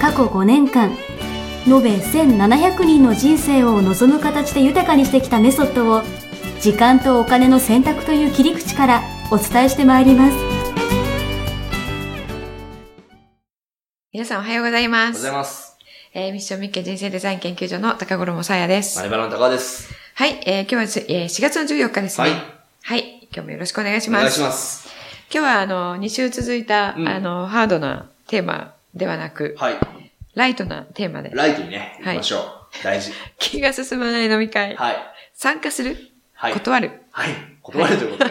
過去5年間延べ1700人の人生を望む形で豊かにしてきたメソッドを時間とお金の選択という切り口からお伝えしてまいります皆さんおはようございまおはようごす。ざいます。えーミッションミッケ人生デザイン研究所の高頃もさやです。マネバラの高川です。はい、えー今日はす、えー4月の14日ですね。はい。はい。今日もよろしくお願いします。お願いします。今日はあの、2週続いた、うんあの、ハードなテーマではなく、はい。ライトなテーマで、ライトにね、はい行きましょう。大事。気が進まない飲み会、はい。参加する、はい。断る。はい。断るということで。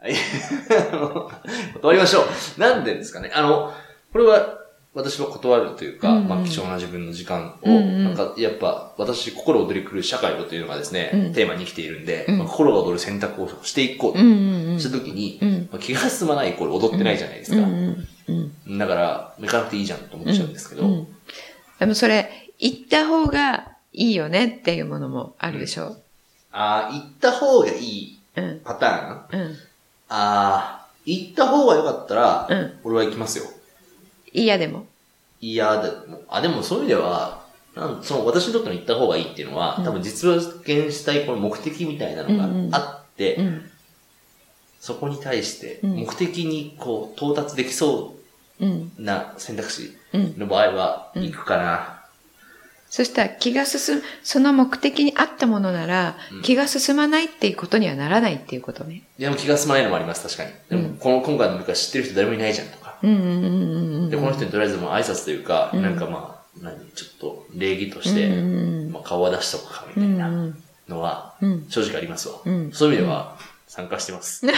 はい。断りましょう。なんでですかね。あの、これは、私は断るというか、うんうんまあ、貴重な自分の時間を、うんうんなんか、やっぱ、私、心躍り狂う社会をというのがですね、うんテーマに生きているんで、うんまあ、心が躍る選択をしていこうと。したときに、うん。まあ気が進まないイコール踊ってないじゃないですか。うんうんうん。だから、行かなくていいじゃんと思っちゃうんですけど、うんでもそれ、行った方がいいよねっていうものもあるでしょ？ああ、行った方がいいうん。パターン？うん。ああ、行った方が良かったら、うん俺は行きますよ。嫌でも。いや、でも、あ、でもそういう意味では、なんその私にとっての行った方がいいっていうのは、うん多分実現したいこの目的みたいなのうんうんがあって、うん。そこに対してうん目的にこう到達できそうな選択肢うん。の場合はうん行くかな。そしたら気が進む、その目的に合ったものなら、うん気が進まないっていうことにはならないっていうことね。でも気が済まないのもあります、確かに。でも、うんこの今回の部下知ってる人誰もいないじゃんとか。で、この人にとりあえずもう挨拶というか、うんなんかまあ、何、ちょっと礼儀として、まあ、顔は出しとくかみうんたいなうんのは、うん正直ありますわ。うんそういう意味では、参加してます。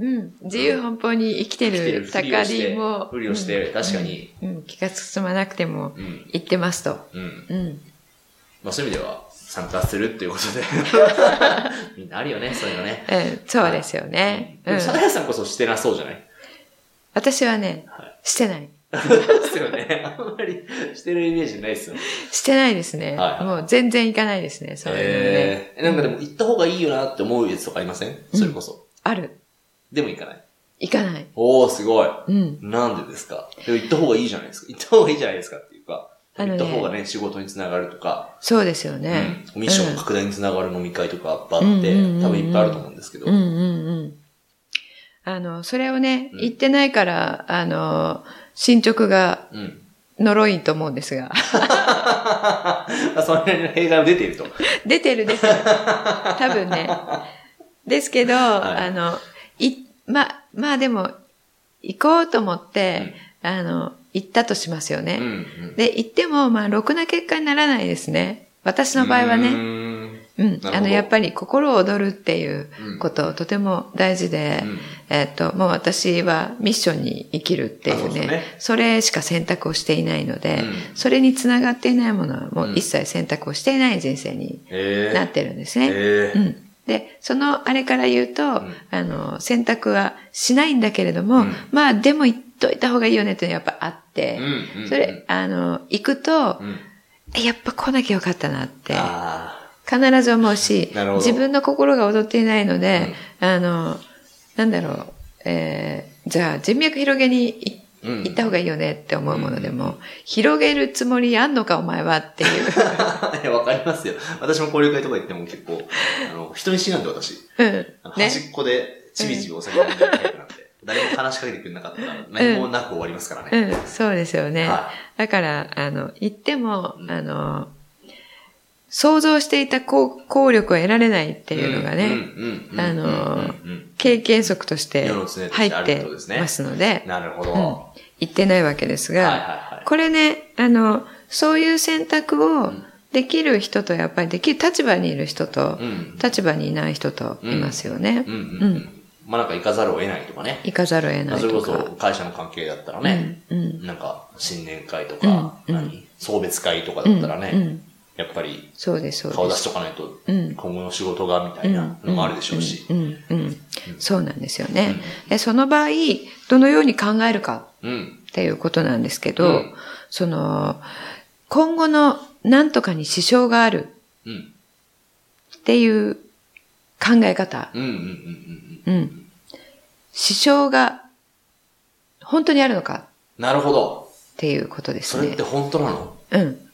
うん。自由奔放に生きてるる高ふりも、ふりをして確かにうん、うん気が進まなくてもうん。言ってますと。うん。うん。まあそういう意味では、参加するっていうことで。みんなあるよね、そういうのね。うん、そうですよね。うんでも、。サダヤさんこそしてなそうじゃない？私はね、はい。してない。ですよね。あんまりしてるイメージないですよ。してないですね。はいもう全然行かないですね、そういうのね。えー、なんかでも行った方がいいよなって思うやつとかありません？それこそ。ある。でも行かない？行かない。おー、すごい。うん。なんでですか？でも行った方がいいじゃないですか。行った方がいいじゃないですかっていうか。あのね行った方がね、仕事につながるとか、そうですよね。うんミッションの拡大につながる飲み会とかあって、うんうんうんうん多分いっぱいあると思うんですけど。うんうんうん。あの、それをね、うん言ってないから、あの、進捗がうん。呪いと思うんですが。あそれの弊害も出ていると。出てる出てる。多分ね。ですけど、いあの、い、ま、まあでも、行こうと思って、あの、行ったとしますよね。うんうん。で、行っても、まあ、ろくな結果にならないですね。私の場合はね。うーんあの、やっぱり心躍るっていううん。こと、とても大事で、うん。えっと、もう私はミッションに生きるっていうね、ね。それしか選択をしていないので、うん。それにつながっていないものはもう一切選択をしていない人生にえ。ー、なってるんですね。え。ーうん。で、そのあれから言うと、ん。あの、選択はしないんだけれども、うん。まあでも行っといた方がいいよねっていうのはやっぱあって、それ、あの、行くとう、ん。やっぱ来なきゃよかったなって、あ必ず思うし自分の心が踊っていないので、あの、なんだろう、えー、じゃあ人脈広げに。行った方がいいよねって思うものでも、広げるつもりあんのかお前はっていう。わかりますよ。私も交流会とか行っても結構、あの、人見知りなんで私。うん。端っこでちびちびお酒飲んでるタイプなんで、誰も話しかけてくれなかったら何もなく終わりますからね。うん、そうですよね。はだから、あの、行っても、うんあの、想像していた効効力を得られないっていうのがね、あの経験則として入ってますので、なるほど。うんは行ってないわけですが。これね、あの、そういう選択をんできる人と、やっぱりできる立場にいる人と、うん。立場にいない人といますよね。まあなんか行かざるを得ないとかね。行かざるを得まないとか。あそれこそ会社の関係だったらね、なんか新年会とか、送別会とかだったらね、やっぱりそうです、そうです。顔出しとかないとうん今後の仕事がみたいなのもあるでしょうし。うんうんうんそうなんですよね。でその場合、どのように考えるかうん。っていうことなんですけど、うんその、今後の何とかに支障があるうん。っていう考え方。うん。うん。うん。うん。うん。支障が本当にあるのかなるほど。っていうことですねそれって。本当なの？うん。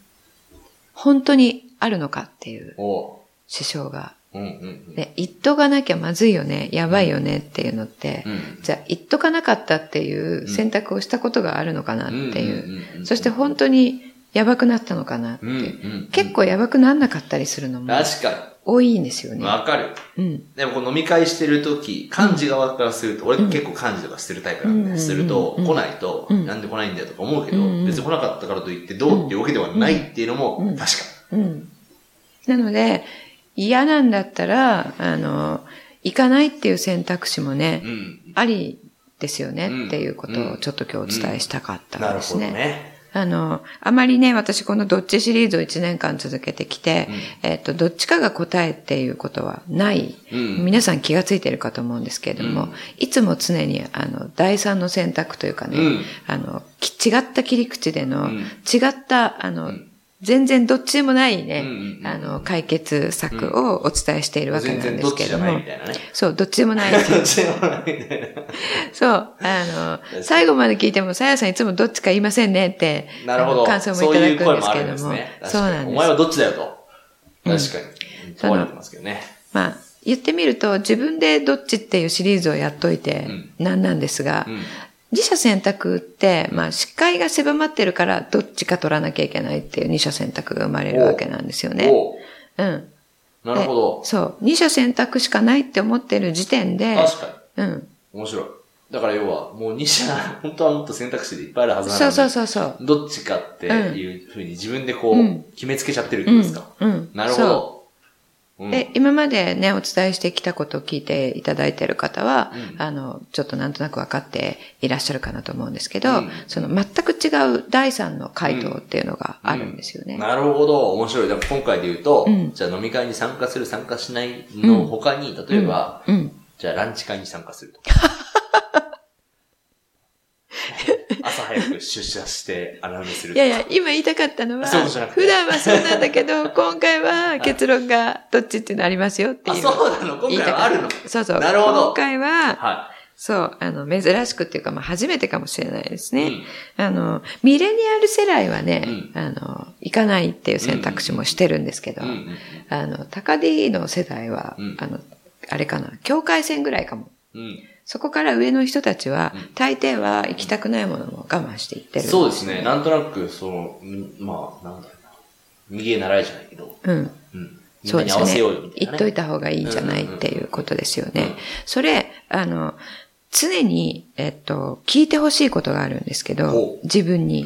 本当にあるのかっていうお支障が。うん。うん。うん。で、言っとかなきゃまずいよね、やばいよねっていうのって、うん。じゃあ言っとかなかったっていう選択をしたことがあるのかなっていう。うそして本当にやばくなったのかなってうん。ういう。ん。結構やばくなんなかったりするのも確か多いんですよに。ね。わかる。うん。でもこの飲み会してるとき、漢字側からすると、俺結構漢字とかしてるタイプなんで、うんすると、うん来ないと、うんなんで来ないんだよとか思うけど、うん別に来なかったからといってどうっていうわけではないっていうのもうん確か。うん。なので、嫌なんだったら、あの、行かないっていう選択肢もね、うん。ありですようんねっていうことをちょっと今日お伝えしたかったなんるほどですね。ね。あの、あまりね、私このどっちシリーズを1年間続けてきて、えっと、どっちかが答えっていうことはない。うん。皆さん気がついてるかと思うんですけれども、うんいつも常に、あの、第三の選択というかね、うんあの、き違った切り口での、うん違った、あの、うん全然どっちでもないね、うんうんうんあの、解決策をお伝えしているわけ全なんですけれども。そう、どっちでもない。どっちでもないみたいな。そう、あの、最後まで聞いても、さやさんいつもどっちか言いませんねって、なるほど。感想もいただくんですけれども。そうなんです。お前はどっちだよと。うん確かに。問われてますけどね。まあ、言ってみると、自分でどっちっていうシリーズをやっといてうん、なんなんですが、うん。自社選択って、まあ、視界が狭まってるから、どっちか取らなきゃいけないっていう二者選択が生まれるわけなんですよね。おううん。なるほどで。そう。二者選択しかないって思ってる時点で、確かに。うん。面白い。だから要は、もう2社、本当はもっと選択肢でいっぱいあるはずなのに。そうそうそうそう。どっちかっていうふうに自分でこう、うん決めつけちゃってるんですか。。うん。なるほど。うんえ、今までね、お伝えしてきたことを聞いていただいている方は、うんあの、ちょっとなんとなく分かっていらっしゃるかなと思うんですけど、うんその全く違う第三の回答っていうのがあるんですよね。なるほど。面白い。でも今回で言うと、うんじゃあ飲み会に参加する、参加しないの他に、例えば、うん。じゃあランチ会に参加するとか。朝早く出社して穴埋めする。いやいや、今言いたかったのは、普段はそうなんだけど、今回は結論がどっちっていうのありますよっていう。あそうなの？今回はあるの？そうそう。なるほど今回は、はそう、あの、珍しくっていうか、まあ、初めてかもしれないですい。ね。うんあの、ミレニアル世代はね、うんあの、行かないっていう選択肢もしてるんですけど、うんうんあの、高 D の世代は、うんあの、あれかな、境界線ぐらいかも。うんそこから上の人たちは、うん大抵は行きたくないものも我慢していってるんよそうですね。なんとなく、その、んまあ、なんだろうな。右へ習いじゃないけど、うん。うん。そうですね。言っといた方がいいんじゃないっていうことですよね。うんそれ、あの、常に、えっと、聞いてほしいことがあるんですけど自分に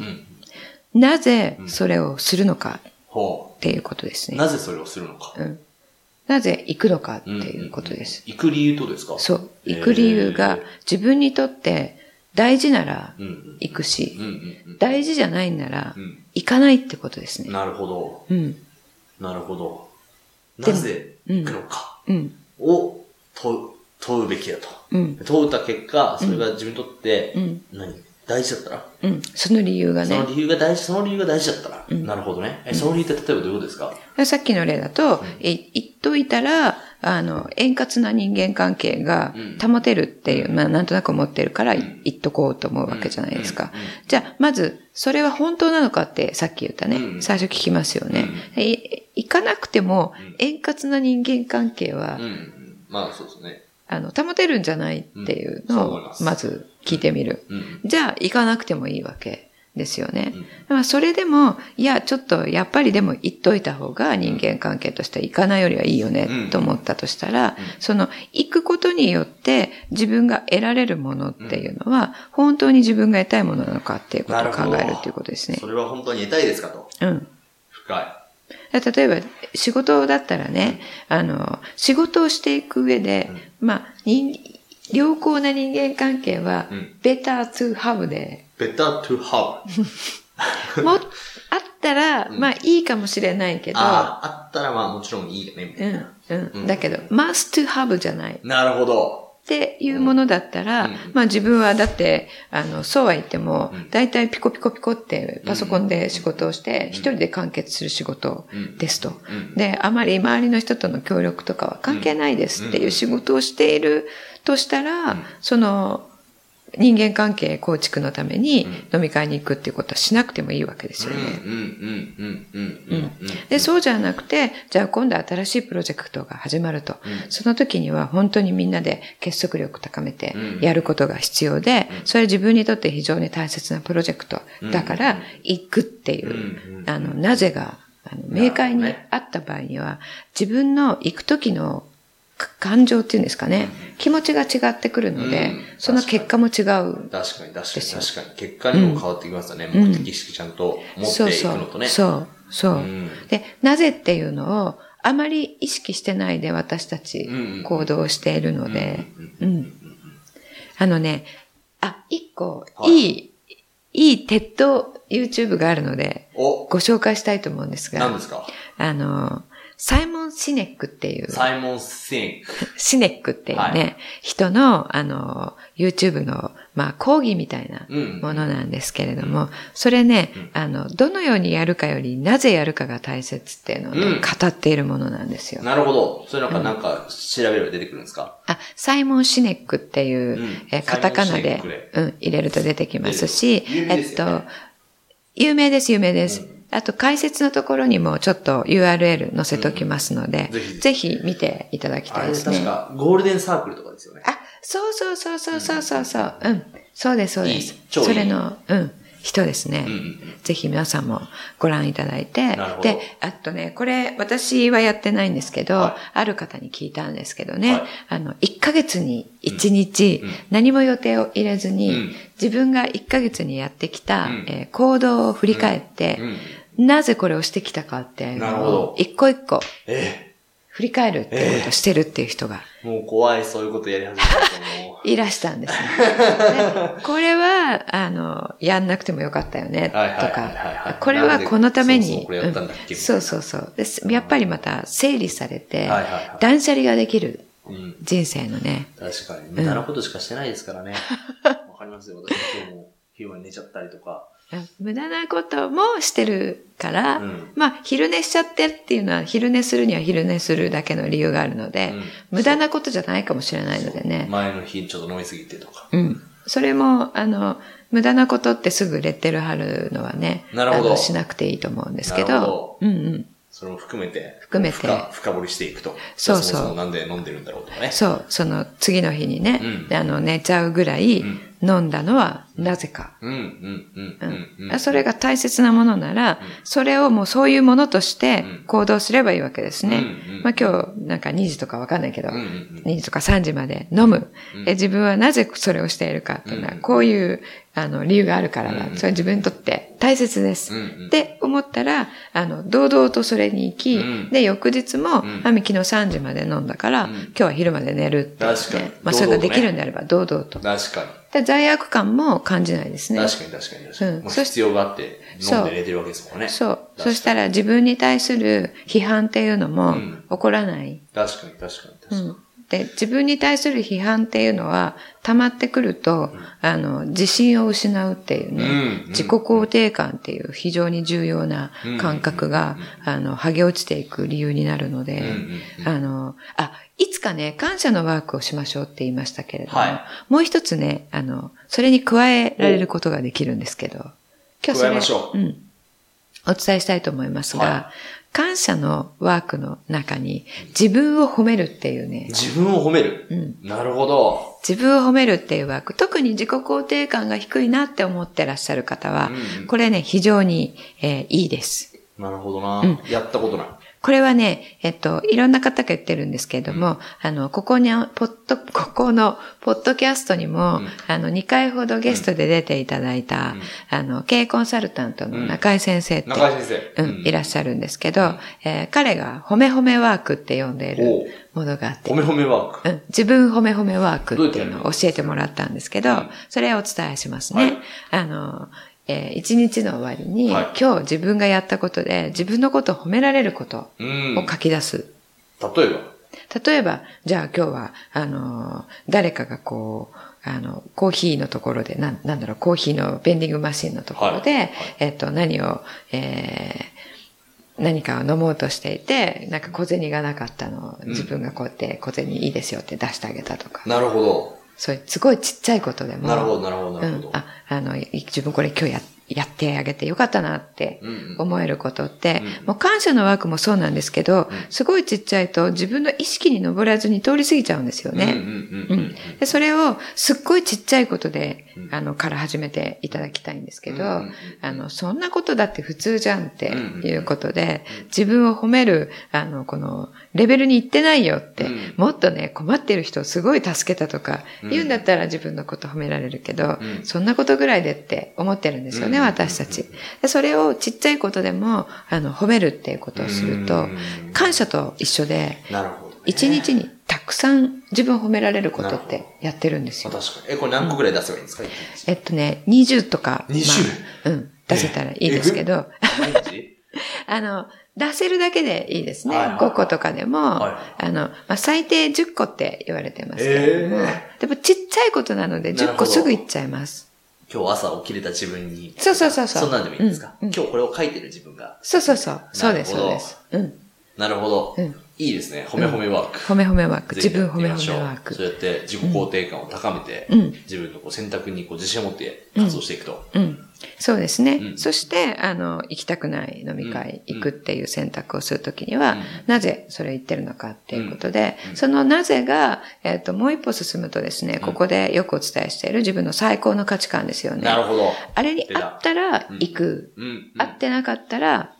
う、ん。なぜそれをするのかほっていうことですう。ね。なぜそれをするのか。うん。なぜ行くのかっていうことです。行く理由とですか？そう。行く理由が自分にとって大事ならうんうん。行くしうん、うん大事じゃないんならうん。行かないってことですね。うん。なるほど。うん。なるほど。なぜ行くのかうん。を問う、問うべきだと。うん。問うた結果、それが自分にとってう、ん。何？大事だったらうん。その理由がね。その理由が大事、その理由が大事だったら。うんなるほどね。え、その理由って例えばどういうことですか？さっきの例だと、い言っといたら、あの、円滑な人間関係がうん保てるっていう、まあ、なんとなく思ってるからん言っとこうと思うわけじゃないですかうんうん。じゃあ、まず、それは本当なのかってさっき言ったね。うん最初聞きますよね。い行かなくてもうん、円滑な人間関係はうん、うん。まあ、そうですね。あの、保てるんじゃないっていうのをまず聞いてみる。うん。じゃあ、行かなくてもいいわけですよね。うんまあ、それでも、いや、ちょっと、やっぱりでも言っといた方が人間関係としては行かないよりはいいよねうん、と思ったとしたら、うんその、行くことによって自分が得られるものっていうのは、本当に自分が得たいものなのかっていうことを考えるっていうことですねそ。れは本当に得たいですかと。うん。深い。例えば、仕事だったらね、あの、仕事をしていく上で、まあ、人、良好な人間関係はうん better to have で、better to have. も、あったら、うんまあいいかもしれないけど、ああ、あったらまあもちろんいいよね、みたいな。うん、うん、うんだけど、must to have じゃない。なるほど。っていうものだったら、うん。まあ自分はだって、あの、そうは言ってもうん、大体ピコピコピコってパソコンで仕事をして、ん。一人で完結する仕事うん。ですと。うん。で、あまり周りの人との協力とかは関係ないですっていう仕事をしているとしたら、うん。その、人間関係構築のためにう飲み会に行くっていうことはしなくてもいいわけですよね。うんうんうんうんうんうんうん。で、そうじゃなくて、じゃあ今度新しいプロジェクトが始まると。うん。その時には本当にみんなで結束力高めてうん。やることが必要で、うん。それ自分にとって非常に大切なプロジェクト。だから行くっていう、あの、なぜが、あの明快にあった場合には、自分の行く時のか感情っていうんですかね、気持ちが違ってくるので、うん。その結果も違う。確かに確かに。確かに。結果にも変わってきますよね。うん目的意識ちゃんと持っていくそうそう。のとね。そう、そう。うん。で、なぜっていうのをあまり意識してないで私たちうん。行動しているので、ううん。ん。あのね、あ、一個、はい。いい、いいテッド YouTube があるので、お、ご紹介したいと思うんですが、何ですか？あの、サイモン・シネックっていう、サイモン・シンク。シネックっていうね、はい。人の、あの、YouTube の、まあ、講義みたいなうん。ものなんですけれども、それね、うん。あの、どのようにやるかより、なぜやるかが大切っていうのをね、うん。語っているものなんですよ。なるほど。それなんか、なんか、調べれば出てくるんですか？あ、サイモン・シネックっていう、うん。えーカタカナでうん、入れると出てきますし、ね。えっと、有名です、有名です。うんあと、解説のところにもちょっと URL 載せときますので、うんぜひ。ぜひ見ていただきあれたいですね。確か、ゴールデンサークルとかですよね。あ、そうそうそうそうそうそうそう。うん。そうです、そうです。いい。それの、うん、人ですね。うんぜひ皆さんもご覧いただいて。で、あとね、これ私はやってないんですけど、はある方に聞いたんですけどね、はい。あの、1ヶ月に1日、うん。うん。何も予定を入れずに、うん。自分が1ヶ月にやってきた、うん。えー行動を振り返って、うんなぜこれをしてきたかっていうのを、一個一個え振り返るっていうことをしてるっていう人がえ、もう怖い、そういうことやり始めたと思う。いらしたんですね。で これは、あの、やんなくてもよかったよね、とか、これはこのためにそうそうそう。やっぱりまた整理されて断捨離ができるうん。人生のね、確かに。無駄なことしかしてないですからね。わかりますよ。私今日も昼間に寝ちゃったりとか。無駄なこともしてるから、うんまあ、昼寝しちゃってっていうのは、昼寝するには昼寝するだけの理由があるので、うん無駄なことじゃないかもしれないのでね。前の日ちょっと飲みすぎてとか。うん。それも、あの、無駄なことってすぐレッテル貼るのはね、なるほどしなくていいと思うんですけど、うんうん。それも含めて。含めて深深掘りしていくと。そうそうじゃあそもそもなんで飲んでるんだろうとかね。そう、その次の日にね、うんあの、寝ちゃうぐらいうん飲んだのはなぜか。それが大切なものなら、それをもうそういうものとして行動すればいいわけですね。まあ今日なんか2時とかわかんないけど、うんうん2時とか3時まで飲む。自分はなぜそれをしているかっていうのは、うん。こういうあの理由があるからだ。うん。それは自分にとって大切です。うんうんって思ったら、あの、堂々とそれに行き、うんで、翌日も、んあみ昨日3時まで飲んだから、うん今日は昼まで寝るって確かにまあそれができるんであれば堂々と。確かに。で罪悪感も感じないですね。確かに確かに確かに。うん必要があって飲んで寝てるわけですもんね。そう。そしたら自分に対する批判っていうのもうん起こらない。確かに確かに確かに。うん。で、自分に対する批判っていうのは溜まってくると、あの、自信を失うっていうね、うん自己肯定感っていう非常に重要な感覚が、あの、剥げ落ちていく理由になるので、あの、あ、いつかね、感謝のワークをしましょうって言いましたけれども、はい。もう一つね、あの、それに加えられることができるんですけど、今日それ、う。ん、お伝えしたいと思いますが、は感謝のワークの中に自分を褒めるっていうね、自分を褒める？うんなるほど。自分を褒めるっていうワーク、特に自己肯定感が低いなって思ってらっしゃる方は、うんうんこれね、非常に、えーいいです。なるほどな、うんやったことない。これはね、えっと、いろんな方が言ってるんですけれども、あの、ここに、ポッド、ここの、ポッドキャストにも、うん。あの、2回ほどゲストで出ていただいた、うん。あの、経営コンサルタントの中井先生って、中井先生。うん、いらっしゃるんですけど、えー彼が褒め褒めワークって呼んでいるものがあって褒、め褒めワーク。うん、自分褒め褒めワークっていうのを教えてもらったんですけど、うん。それをお伝えしますね。はい。あの、えー一日の終わりに、はい今日自分がやったことで自分のことを褒められることうん。を書き出す。例えば？例えば、じゃあ今日は、あの、誰かがこう、あの、コーヒーのところで、なんなんだろう、コーヒーのベンディングマシンのところで、はいはいえっと、何を、えー何かを飲もうとしていて、なんか小銭がなかったのをうん自分がこうやって小銭いいですよって出してあげたとか、なるほど。そういうすごいちっちゃいことでも、なるほど、なるほど、なるほど。うん、あ、あの、い自分これ今日や、やってあげてよかったなってうんうん。思えることって、うんもう感謝のワークもそうなんですけど、ん。すごいちっちゃいと自分の意識に上らずに通り過ぎちゃうんですよね。うんうんうんうんでそれをすっごいちっちゃいことで、うん。あの、から始めていただきたいんですけど、うんうんうんあの、そんなことだって普通じゃんってうんうんいうことで、自分を褒める、あの、この、レベルに行ってないよって、うん。もっとね、困ってる人をすごい助けたとか、言うんだったら自分のこと褒められるけど、うん。そんなことぐらいでって思ってるんですよね、うん私たち。でそれをちっちゃいことでも、あの、褒めるっていうことをするとうん、感謝と一緒で、なるほどね。一日にたくさん自分を褒められることってやってるんですよ。まあ確かに。え、これ何個ぐらい出せばいいんですか？一日。えっとね、20とか、20まあうん、出せたらいいですけど、あの、出せるだけでいいですね。はいはい。5個とかでも、はあの、まあ、最低10個って言われてますけれども、えでもちっちゃいことなので10なるほど。個すぐいっちゃいます。今日朝起きれた自分に。そうそうそうそうそんなんでもいいんですか？うんうん今日これを書いてる自分が。そうそうそう。そうです、そうです。うん。なるほどうん。いいですね。褒め褒めワーク。褒め褒めワーク。自分褒め褒めワークそう。やって自己肯定感を高めて、うん自分のこう選択にこう自信を持って活動していくと。うん。そうですね。うんそして、あの、行きたくない飲み会うん行くっていう選択をするときには、うんなぜそれ言ってるのかっていうことで、うんそのなぜが、えっ、と、もう一歩進むとですね、ここでよくお伝えしている自分の最高の価値観ですよね。なるほど。あれにあったら行く。うん。うん合ってなかったら、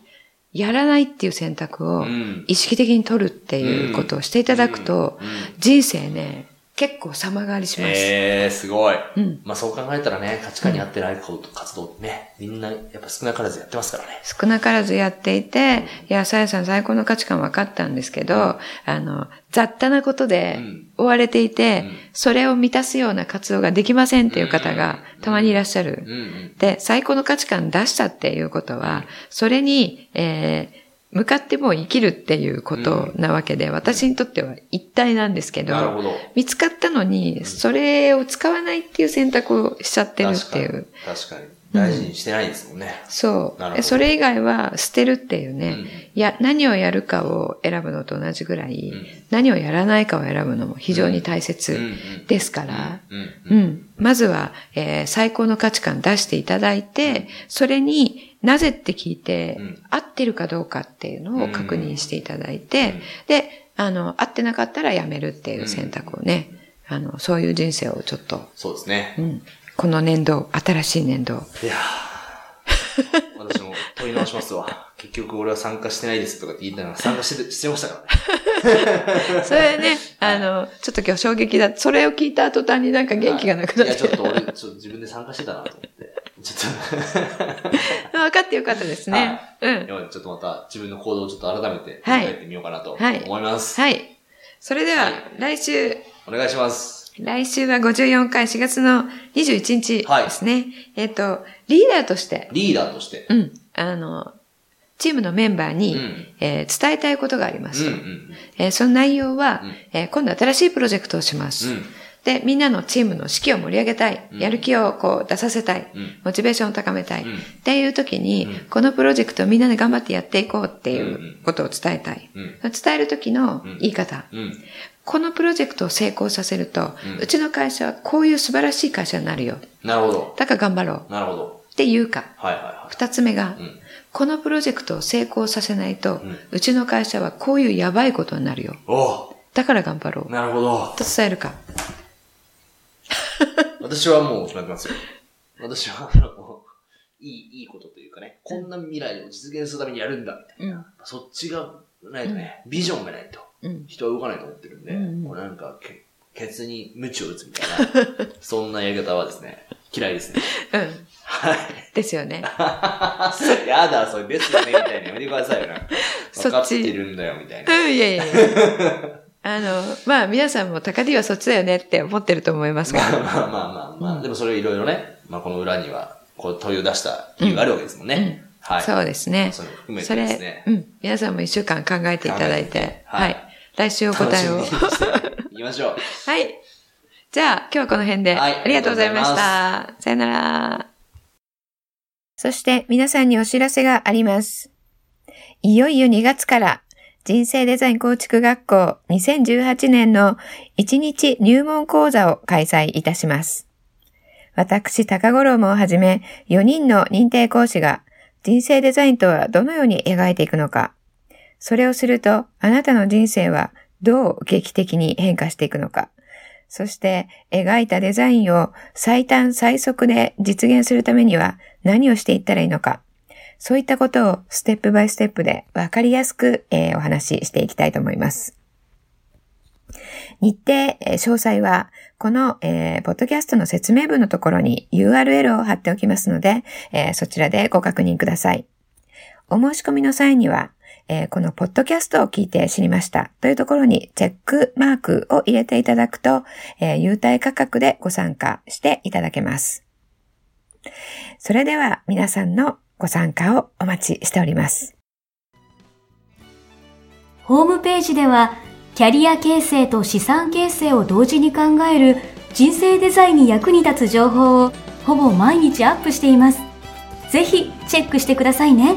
やらないっていう選択をうん。意識的に取るっていうことをしていただくと人生ね、結構様変わりします。ええー、すごい。うんまあそう考えたらね、価値観に合ってない活動ってね、みんなやっぱ少なからずやってますからね。少なからずやっていて、いや、さやさん最高の価値観分かったんですけど、あの、雑多なことでうん追われていて、うんそれを満たすような活動ができませんっていう方がたまにいらっしゃる。うんうん。で、最高の価値観出したっていうことは、それに、えー向かってもう生きるっていうことなわけで、私にとっては一体なんですけど、なるほど。見つかったのに、それを使わないっていう選択をしちゃってるっていう。確かに。大事にしてないですもんね。そう。なるほどそれ以外は捨てるっていうね、うんいや、何をやるかを選ぶのと同じぐらい、うん何をやらないかを選ぶのも非常に大切うんですから、うん。うん。うん。まずは、えー最高の価値観出していただいて、それになぜって聞いて、うん合ってるかどうかっていうのを確認していただいて、うんで、あの、合ってなかったらやめるっていう選択をね、あの、そういう人生をちょっと、そうですねう。ん。この年度、新しい年度、いやー私も問い直しますわ。結局俺は参加してないですとかって言いたいながら参加してしてましたからね。それね、あの、ちょっと今日衝撃だ。それを聞いた途端になんか元気がなくなっいや、ちょて。っと俺、ちょっと自分で参加してたなと思って。ちょっと分かってよかったですね。うん。ちょっとまた自分の行動をちょっと改めて振はいり返ってみようかなとはい思います。はい。それでは、はい来週、お願いします。来週は54回4月の21日ですね。えっ、と、リーダーとして、リーダーとして。うん、あの、チームのメンバーに、うんえー伝えたいことがありまうんすと。うんえーその内容は、うんえー今度新しいプロジェクトをします。うんで、みんなのチームの士気を盛り上げたい。うんやる気をこう出させたい。うんモチベーションを高めたい。うんっていう時に、うんこのプロジェクトをみんなで頑張ってやっていこうっていんううんことを伝えたい。うん伝える時のうん言い方。うんこのプロジェクトを成功させると、うんうちの会社はこういう素晴らしい会社になるよ。なるほど。だから頑張ろう。なるほど。っていうか。はいはいは二つ目が、い。うんこのプロジェクトを成功させないと、うんうちの会社はこういうやばいことになるよ。おだから頑張ろう。なるほど。と伝えるか。私はもう決まってますよ。私は、あの、いい、いいことというかね、こんな未来を実現するためにやるんだ、みたいな。うん。そっちがないとね、ビジョンがないと、うん。人は動かないと思ってるんで、うんこうなんか、けケツに鞭を打つみたいな、そんなやり方はですね、嫌いですね。うん。はい。ですよね。やだ、それですよね、みたいなやめてくださいよな。そっち分かってるんだよ、みたいな。うん、いやいやいや。あの、まあ皆さんも高 D はそっちだよねって思ってると思いますが。まあまあまあまあまあ、でもそれいろいろね、まあこの裏には、こう問いを出した理由があるわけですもんね。はい。そうですね。それも含めそてですれね、。うん。皆さんも一週間考えていただいてて、はいはい。来週お答えを。いきましょう。はい。じゃあ、今日はこの辺で、はいありがとうございましあた。さよなら。そして皆さんにお知らせがあります。いよいよ2月から人生デザイン構築学校2018年の1日入門講座を開催いたします。私、高五郎もをはじめ4人の認定講師が人生デザインとはどのように描いていくのか、それをするとあなたの人生はどう劇的に変化していくのか、そして描いたデザインを最短最速で実現するためには何をしていったらいいのか。そういったことをステップバイステップでわかりやすく、えーお話ししていきたいと思います。日程、え詳細はこの、えーポッドキャストの説明文のところに URL を貼っておきますので、えーそちらでご確認ください。お申し込みの際には、えーこのポッドキャストを聞いて知りましたというところにチェックマークを入れていただくと、えー優待価格でご参加していただけます。それでは皆さんのご参加をお待ちしております。ホームページでは、キャリア形成と資産形成を同時に考える人生デザインに役に立つ情報をほぼ毎日アップしています。ぜひチェックしてくださいね。